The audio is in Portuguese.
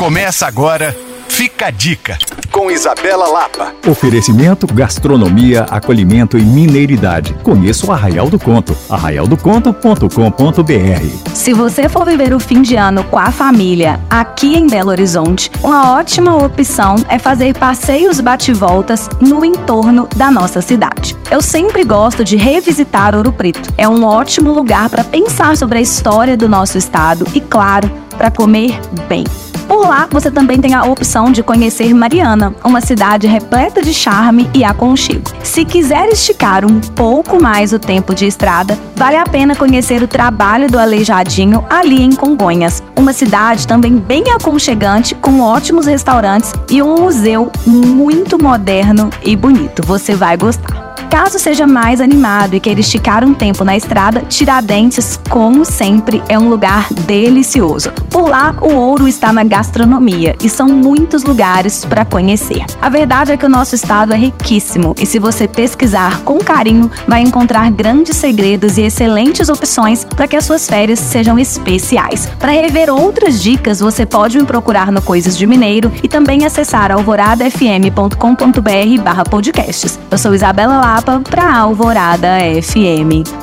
Começa agora, fica a dica, com Isabela Lapa. Oferecimento, gastronomia, acolhimento e mineiridade. Conheça o Arraial do Conto, arraialdoconto.com.br. Se você for viver o fim de ano com a família aqui em Belo Horizonte, uma ótima opção é fazer passeios bate-voltas no entorno da nossa cidade. Eu sempre gosto de revisitar Ouro Preto. É um ótimo lugar para pensar sobre a história do nosso estado e, claro, para comer bem. Por lá, você também tem a opção de conhecer Mariana, uma cidade repleta de charme e aconchego. Se quiser esticar um pouco mais o tempo de estrada, vale a pena conhecer o trabalho do Aleijadinho ali em Congonhas, uma cidade também bem aconchegante, com ótimos restaurantes e um museu muito moderno e bonito. Você vai gostar. Caso seja mais animado e queira esticar um tempo na estrada, Tiradentes, como sempre, é um lugar delicioso. Por lá, o ouro está na gastronomia e são muitos lugares para conhecer. A verdade é que o nosso estado é riquíssimo e se você pesquisar com carinho, vai encontrar grandes segredos e excelentes opções para que as suas férias sejam especiais. Para rever outras dicas, você pode me procurar no Coisas de Mineiro e também acessar alvoradafm.com.br/podcasts. Eu sou Isabela Lapa para Alvorada FM.